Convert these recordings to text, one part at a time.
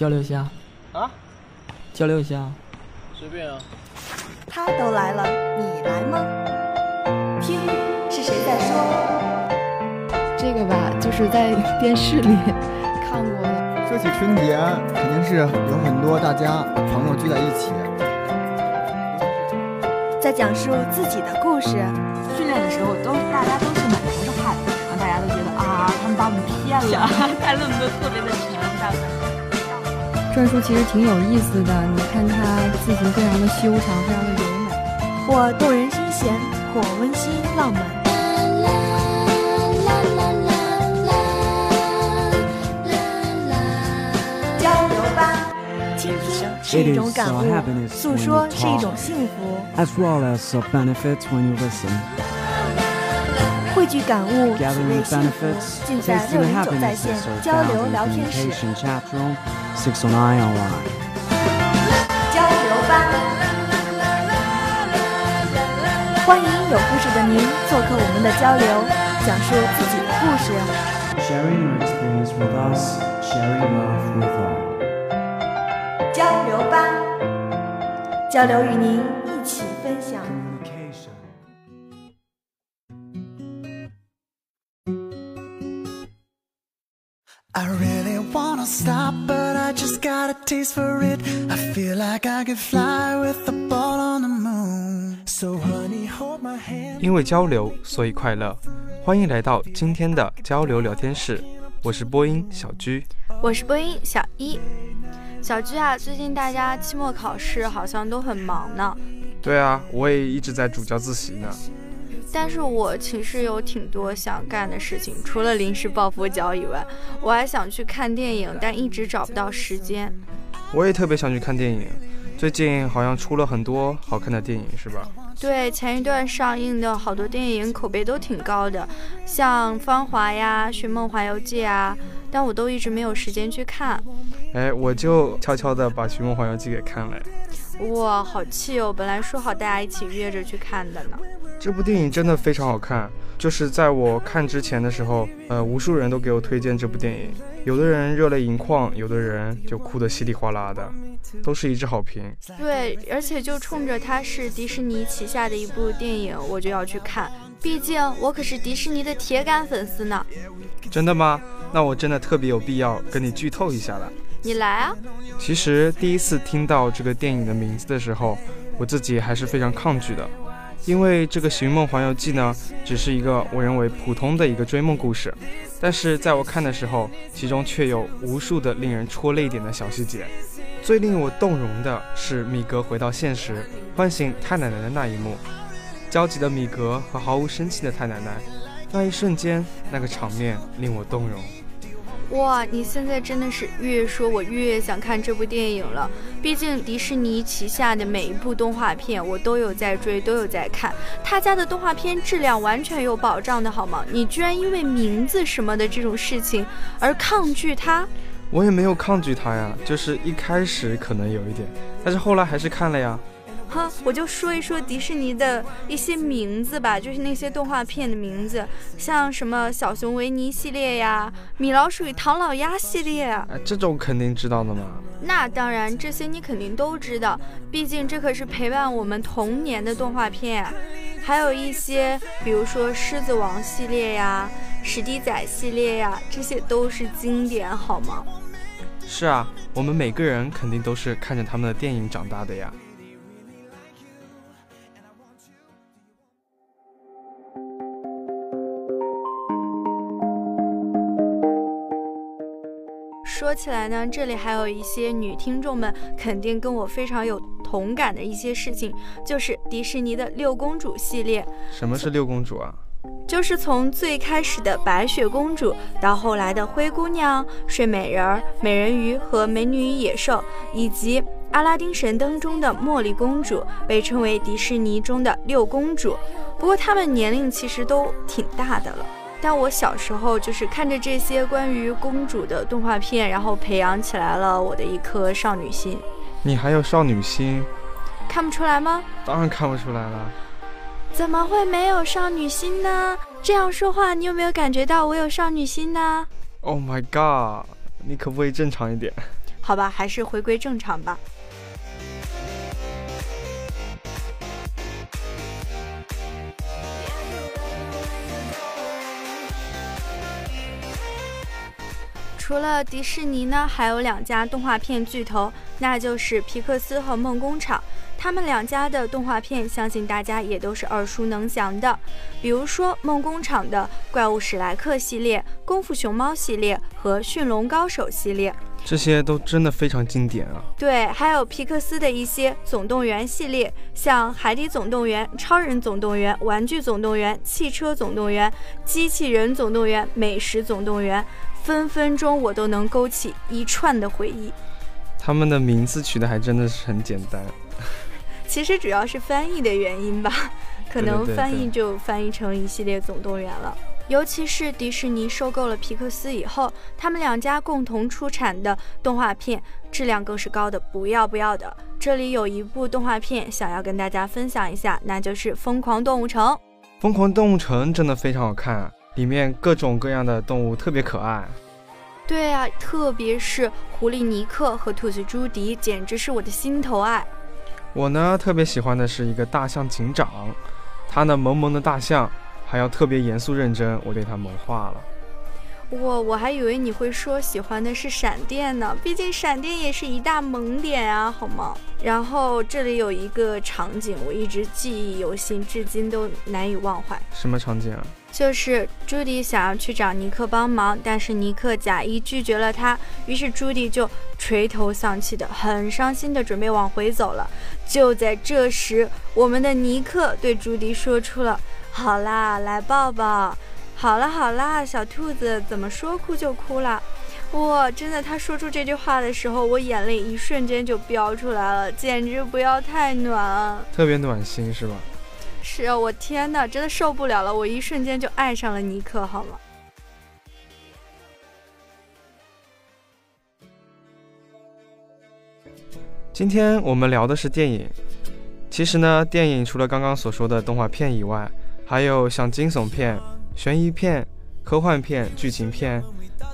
交流一下啊，交流一下，随便啊。他都来了，你来吗？听，是谁在说？这个吧，就是在电视里 看过的。说起春节，肯定是有很多大家朋友聚在一起，在讲述自己的故事。训练的时候，都大家都是满头的汗，然后大家都觉得啊，他们把我们骗了，带了那么多特别的沉，大篆书其实挺有意思的，你看它字形非常的修长，非常的柔美，或动人心弦，或温馨浪漫。交流吧，倾听是一种感悟，诉说是一种幸福。as well as uh, benefits when you listen. 汇聚感悟，体味幸福，尽在六零九在线交流聊天室。room, 609 online. 交流吧，欢迎有故事的您做客我们的交流，讲述自己的故事。Sharing your experience with us, sharing love with all. 交流吧，交流与您 stop, but I just got a taste for it. I feel like I could fly with the ball on the moon. So honey, hold my hand. 因为交流，所以快乐。欢迎来到今天的交流聊天室，我是播音小居。我是播音小一。小居啊，最近大家期末考试好像都很忙呢，对啊，我也一直在主教自习呢。但是我其实有挺多想干的事情，除了临时抱佛脚以外，我还想去看电影，但一直找不到时间。我也特别想去看电影，最近好像出了很多好看的电影，是吧？对，前一段上映的好多电影口碑都挺高的，像《芳华》呀、《寻梦环游记》啊，但我都一直没有时间去看。哎，我就悄悄的把《寻梦环游记》给看了。哇，好气哦！本来说好大家一起约着去看的呢。这部电影真的非常好看，就是在我看之前的时候，呃，无数人都给我推荐这部电影，有的人热泪盈眶，有的人就哭得稀里哗啦的，都是一致好评。对，而且就冲着它是迪士尼旗下的一部电影，我就要去看，毕竟我可是迪士尼的铁杆粉丝呢。真的吗？那我真的特别有必要跟你剧透一下了。你来啊！其实第一次听到这个电影的名字的时候，我自己还是非常抗拒的，因为这个《寻梦环游记》呢，只是一个我认为普通的一个追梦故事，但是在我看的时候，其中却有无数的令人戳泪点的小细节。最令我动容的是米格回到现实，唤醒太奶奶的那一幕，焦急的米格和毫无生气的太奶奶，那一瞬间，那个场面令我动容。哇，你现在真的是越说我越想看这部电影了。毕竟迪士尼旗下的每一部动画片我都有在追，都有在看。他家的动画片质量完全有保障的好吗？你居然因为名字什么的这种事情而抗拒它？我也没有抗拒它呀，就是一开始可能有一点，但是后来还是看了呀。哼，我就说一说迪士尼的一些名字吧，就是那些动画片的名字，像什么小熊维尼系列呀、米老鼠与唐老鸭系列啊。哎，这种肯定知道的嘛。那当然，这些你肯定都知道，毕竟这可是陪伴我们童年的动画片啊。还有一些，比如说狮子王系列呀、史迪仔系列呀，这些都是经典，好吗？是啊，我们每个人肯定都是看着他们的电影长大的呀。说起来呢，这里还有一些女听众们肯定跟我非常有同感的一些事情，就是迪士尼的六公主系列。什么是六公主啊？就是从最开始的白雪公主，到后来的灰姑娘、睡美人儿、美人鱼和美女与野兽，以及阿拉丁神灯中的茉莉公主，被称为迪士尼中的六公主。不过她们年龄其实都挺大的了。但我小时候就是看着这些关于公主的动画片，然后培养起来了我的一颗少女心。你还有少女心？看不出来吗？当然看不出来了。怎么会没有少女心呢？这样说话，你有没有感觉到我有少女心呢？Oh my god！你可不可以正常一点？好吧，还是回归正常吧。除了迪士尼呢，还有两家动画片巨头，那就是皮克斯和梦工厂。他们两家的动画片，相信大家也都是耳熟能详的。比如说梦工厂的《怪物史莱克》系列、《功夫熊猫》系列和《驯龙高手》系列，这些都真的非常经典啊。对，还有皮克斯的一些总动员系列，像《海底总动员》《超人总动员》《玩具总动员》《汽车总动员》《机器人总动员》《美食总动员》。分分钟我都能勾起一串的回忆。他们的名字取的还真的是很简单。其实主要是翻译的原因吧，可能翻译就翻译成一系列总动员了。尤其是迪士尼收购了皮克斯以后，他们两家共同出产的动画片质量更是高的不要不要的。这里有一部动画片想要跟大家分享一下，那就是《疯狂动物城》。《疯狂动物城》真的非常好看。里面各种各样的动物特别可爱，对啊，特别是狐狸尼克和兔子朱迪，简直是我的心头爱。我呢特别喜欢的是一个大象警长，他那萌萌的大象还要特别严肃认真，我对他萌化了。我我还以为你会说喜欢的是闪电呢，毕竟闪电也是一大萌点啊，好吗？然后这里有一个场景，我一直记忆犹新，至今都难以忘怀。什么场景啊？就是朱迪想要去找尼克帮忙，但是尼克假意拒绝了他，于是朱迪就垂头丧气的、很伤心的准备往回走了。就在这时，我们的尼克对朱迪说出了：“好啦，来抱抱。”好啦好啦，小兔子怎么说哭就哭啦？哇，真的，他说出这句话的时候，我眼泪一瞬间就飙出来了，简直不要太暖，特别暖心是吧？是啊，我天哪，真的受不了了，我一瞬间就爱上了尼克，好吗？今天我们聊的是电影，其实呢，电影除了刚刚所说的动画片以外，还有像惊悚片。悬疑片、科幻片、剧情片，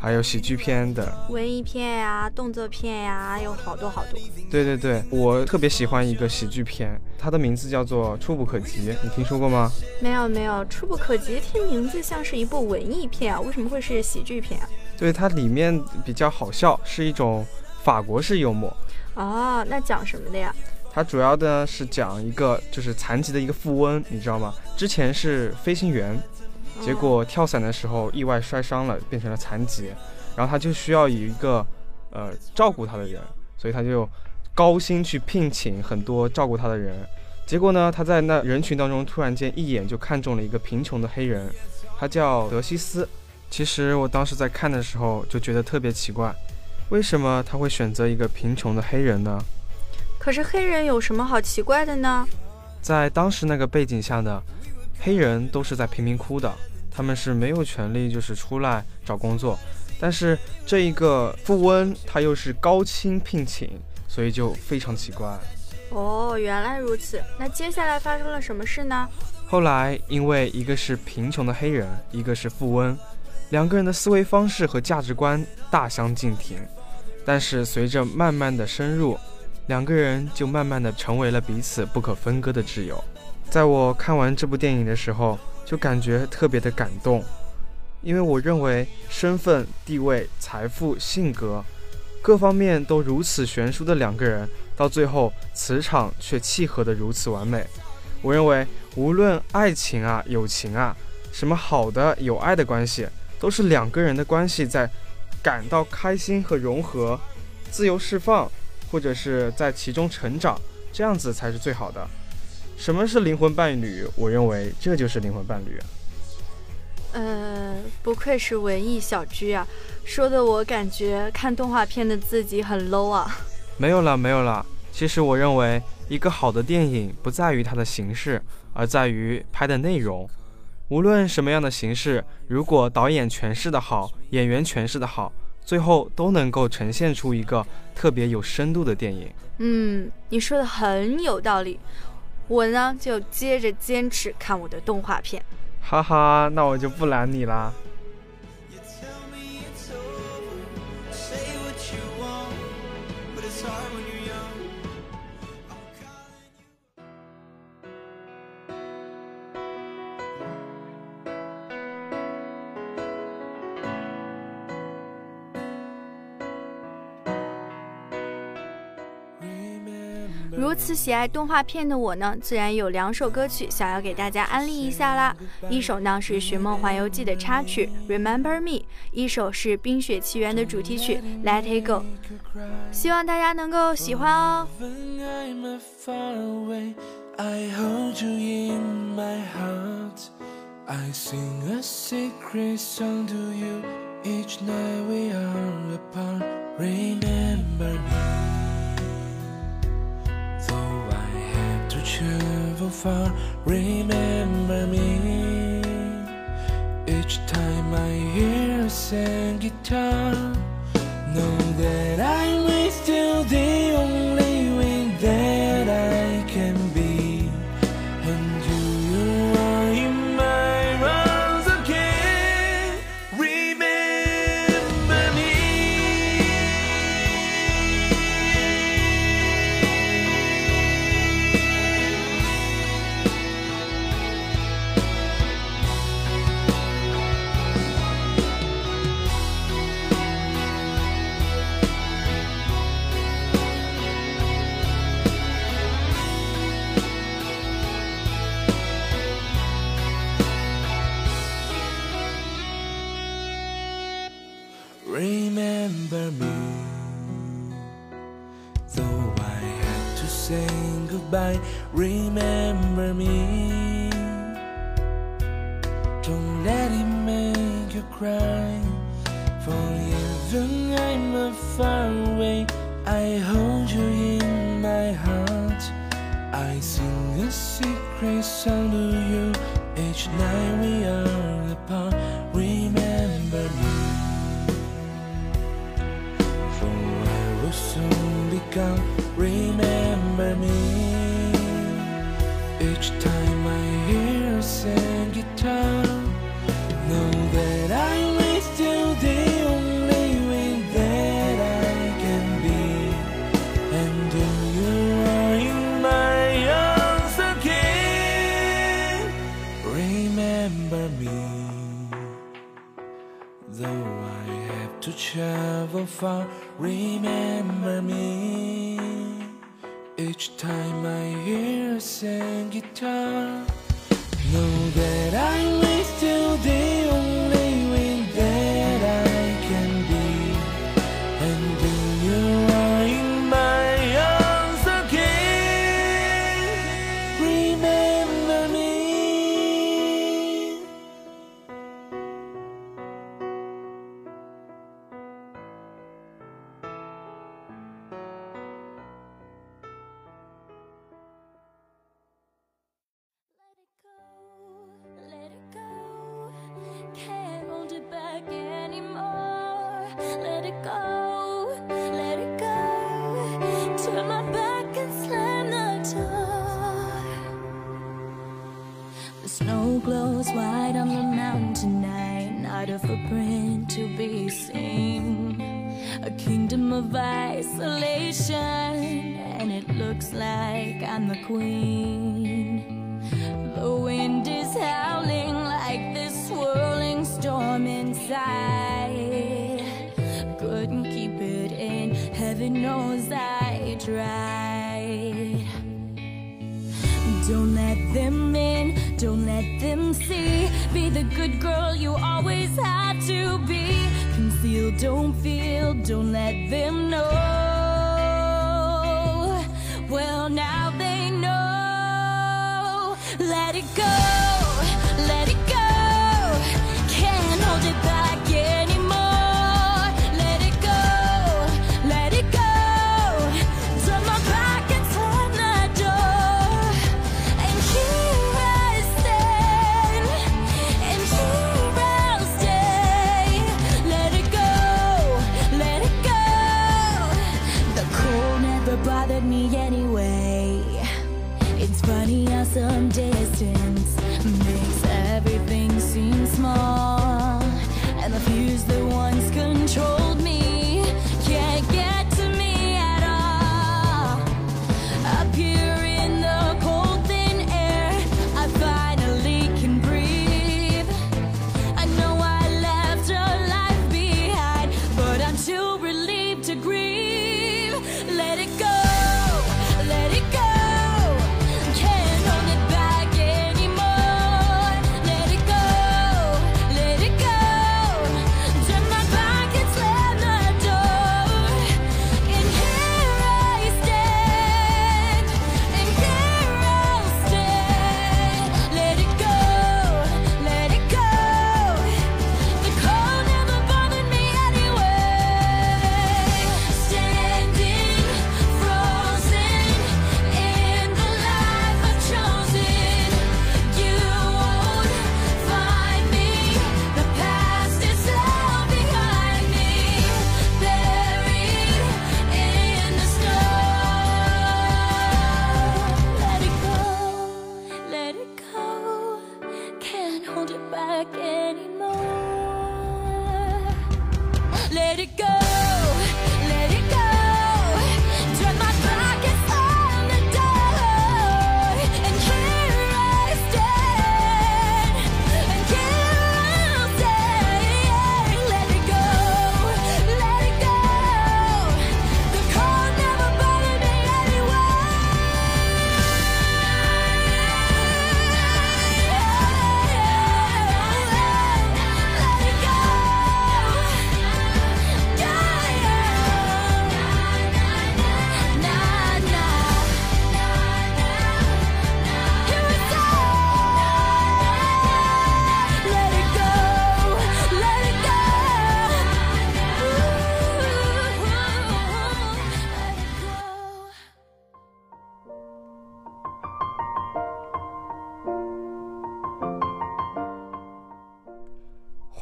还有喜剧片的文艺片呀、动作片呀，有好多好多。对对对，我特别喜欢一个喜剧片，它的名字叫做《触不可及》，你听说过吗？没有没有，《触不可及》听名字像是一部文艺片啊，为什么会是喜剧片啊？对，它里面比较好笑，是一种法国式幽默。哦，那讲什么的呀？它主要的是讲一个就是残疾的一个富翁，你知道吗？之前是飞行员。结果跳伞的时候意外摔伤了，变成了残疾，然后他就需要有一个呃照顾他的人，所以他就高薪去聘请很多照顾他的人。结果呢，他在那人群当中突然间一眼就看中了一个贫穷的黑人，他叫德西斯。其实我当时在看的时候就觉得特别奇怪，为什么他会选择一个贫穷的黑人呢？可是黑人有什么好奇怪的呢？在当时那个背景下呢？黑人都是在贫民窟的，他们是没有权利就是出来找工作，但是这一个富翁他又是高薪聘请，所以就非常奇怪。哦，原来如此。那接下来发生了什么事呢？后来因为一个是贫穷的黑人，一个是富翁，两个人的思维方式和价值观大相径庭，但是随着慢慢的深入，两个人就慢慢的成为了彼此不可分割的挚友。在我看完这部电影的时候，就感觉特别的感动，因为我认为身份、地位、财富、性格，各方面都如此悬殊的两个人，到最后磁场却契合的如此完美。我认为，无论爱情啊、友情啊，什么好的有爱的关系，都是两个人的关系在感到开心和融合、自由释放，或者是在其中成长，这样子才是最好的。什么是灵魂伴侣？我认为这就是灵魂伴侣。呃，不愧是文艺小居啊，说的我感觉看动画片的自己很 low 啊。没有了，没有了。其实我认为，一个好的电影不在于它的形式，而在于拍的内容。无论什么样的形式，如果导演诠释的好，演员诠释的好，最后都能够呈现出一个特别有深度的电影。嗯，你说的很有道理。我呢，就接着坚持看我的动画片。哈哈，那我就不拦你啦。如此喜爱动画片的我呢，自然有两首歌曲想要给大家安利一下啦。一首呢是《寻梦环游记》的插曲《Remember Me》，一首是《冰雪奇缘》的主题曲《Let It Go》，希望大家能够喜欢哦。I hold you in my heart. I sing a secret song to you each night we are apart. Remember me. Travel far, remember me. Each time I hear a sad guitar, know that I'm you, the only cry. For even I'm a far away, I hold you in my heart. I sing a secret song to you each night we are apart. Remember me. For I will soon be gone. Remember me. Each time I hear Though I have to travel far, remember me. Each time I hear a sad guitar, know that I'm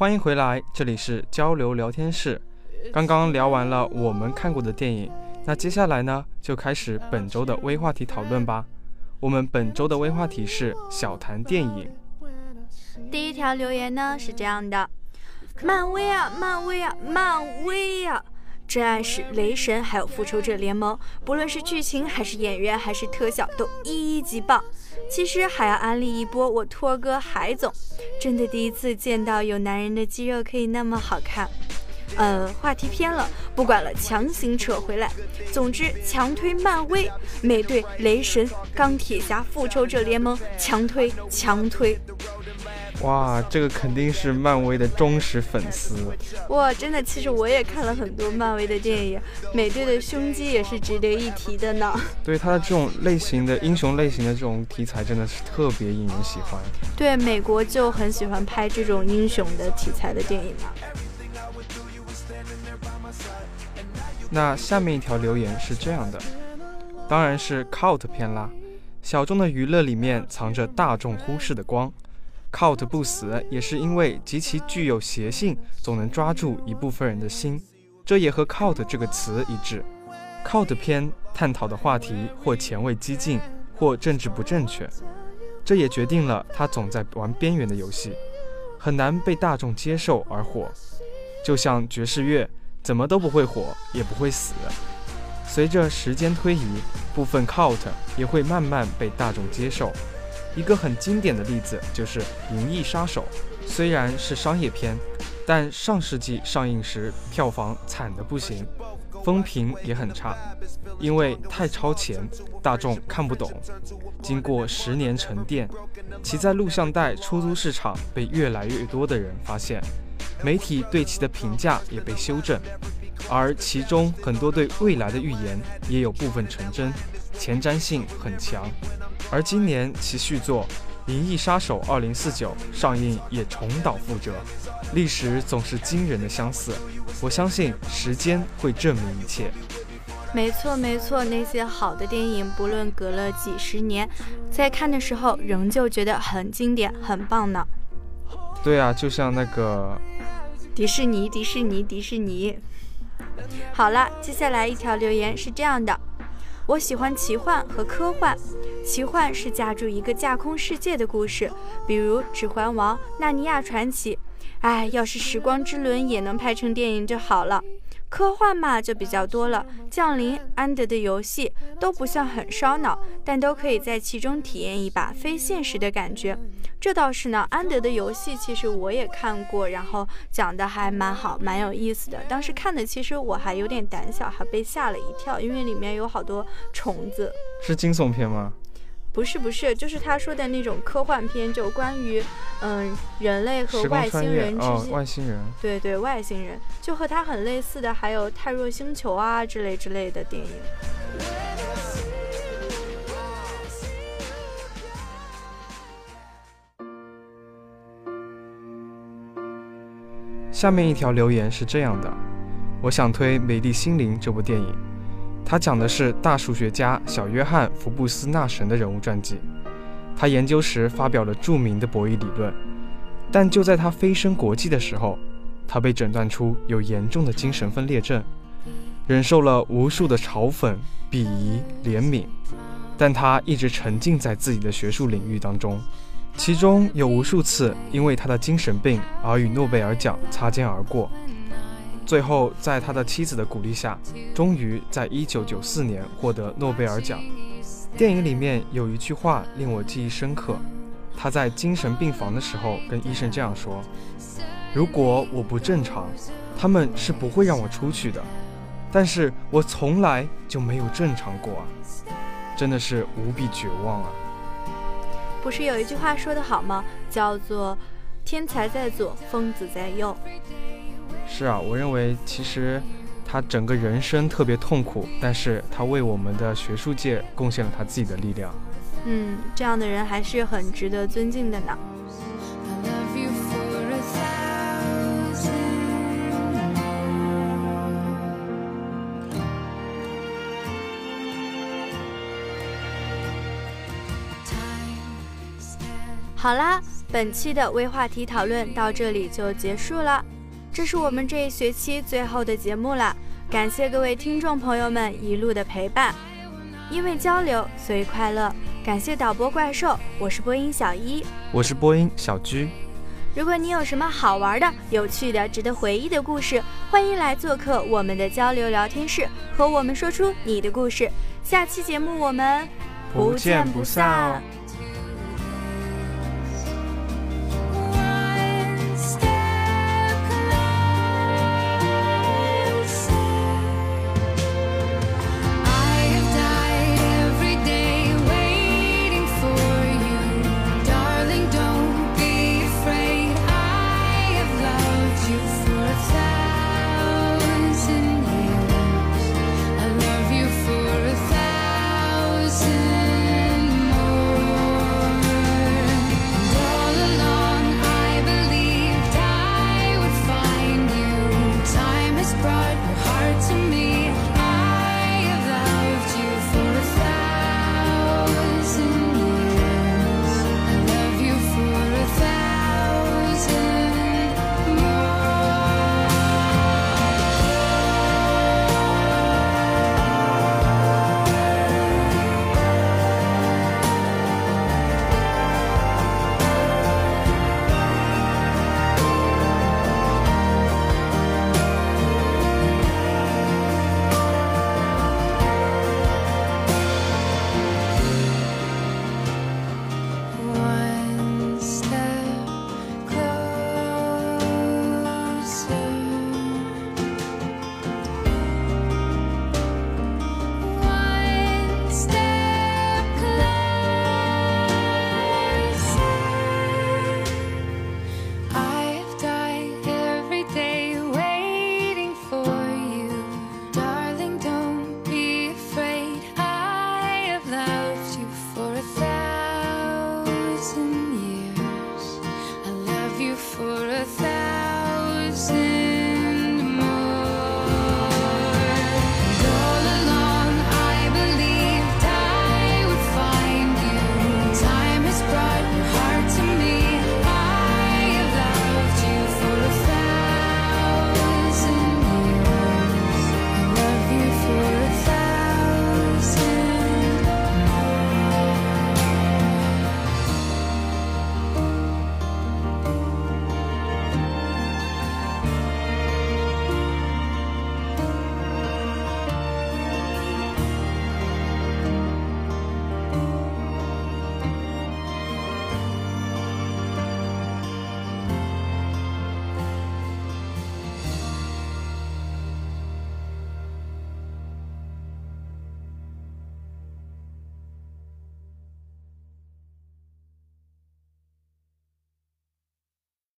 欢迎回来，这里是交流聊天室。刚刚聊完了我们看过的电影，那接下来呢，就开始本周的微话题讨论吧。我们本周的微话题是小谈电影。第一条留言呢是这样的：漫威啊，漫威啊，漫威啊！真爱是雷神，还有复仇者联盟，不论是剧情还是演员还是特效，都一级棒。其实还要安利一波我托哥海总，真的第一次见到有男人的肌肉可以那么好看。呃，话题偏了，不管了，强行扯回来。总之，强推漫威，美队、雷神、钢铁侠、复仇者联盟，强推强推。哇，这个肯定是漫威的忠实粉丝。哇，真的，其实我也看了很多漫威的电影，美队的胸肌也是值得一提的呢。对他的这种类型的英雄类型的这种题材，真的是特别引人喜欢。对，美国就很喜欢拍这种英雄的题材的电影嘛。那下面一条留言是这样的，当然是 cult 片啦。小众的娱乐里面藏着大众忽视的光。Cult 不死也是因为极其具有邪性，总能抓住一部分人的心。这也和 cult 这个词一致。cult 片探讨的话题或前卫激进，或政治不正确，这也决定了它总在玩边缘的游戏，很难被大众接受而火。就像爵士乐，怎么都不会火，也不会死。随着时间推移，部分 cult 也会慢慢被大众接受。一个很经典的例子就是《银翼杀手》，虽然是商业片，但上世纪上映时票房惨得不行，风评也很差，因为太超前，大众看不懂。经过十年沉淀，其在录像带出租市场被越来越多的人发现，媒体对其的评价也被修正，而其中很多对未来的预言也有部分成真，前瞻性很强。而今年其续作《银翼杀手2049》上映也重蹈覆辙，历史总是惊人的相似。我相信时间会证明一切。没错没错，那些好的电影，不论隔了几十年，在看的时候仍旧觉得很经典、很棒呢。对啊，就像那个迪士尼，迪士尼，迪士尼。好了，接下来一条留言是这样的。我喜欢奇幻和科幻，奇幻是架住一个架空世界的故事，比如《指环王》《纳尼亚传奇》。哎，要是《时光之轮》也能拍成电影就好了。科幻嘛，就比较多了，《降临》《安德的游戏》都不算很烧脑，但都可以在其中体验一把非现实的感觉。这倒是呢，《安德的游戏》其实我也看过，然后讲的还蛮好，蛮有意思的。当时看的其实我还有点胆小，还被吓了一跳，因为里面有好多虫子。是惊悚片吗？不是不是，就是他说的那种科幻片，就关于嗯人类和外星人之间，外星人，对对，外星人，就和他很类似的，还有泰若星球啊之类之类的电影。下面一条留言是这样的：我想推《美丽心灵》这部电影。它讲的是大数学家小约翰·福布斯纳神的人物传记。他研究时发表了著名的博弈理论，但就在他飞升国际的时候，他被诊断出有严重的精神分裂症，忍受了无数的嘲讽、鄙夷、怜悯，但他一直沉浸在自己的学术领域当中，其中有无数次因为他的精神病而与诺贝尔奖擦肩而过。最后，在他的妻子的鼓励下，终于在一九九四年获得诺贝尔奖。电影里面有一句话令我记忆深刻，他在精神病房的时候跟医生这样说：“如果我不正常，他们是不会让我出去的。但是我从来就没有正常过啊，真的是无比绝望啊！”不是有一句话说得好吗？叫做“天才在左，疯子在右”。是啊，我认为其实他整个人生特别痛苦，但是他为我们的学术界贡献了他自己的力量。嗯，这样的人还是很值得尊敬的呢。好啦。本期的微话题讨论到这里就结束了，这是我们这一学期最后的节目了。感谢各位听众朋友们一路的陪伴，因为交流所以快乐。感谢导播怪兽，我是播音小一，我是播音小居。如果你有什么好玩的、有趣的、值得回忆的故事，欢迎来做客我们的交流聊天室，和我们说出你的故事。下期节目我们不见不散。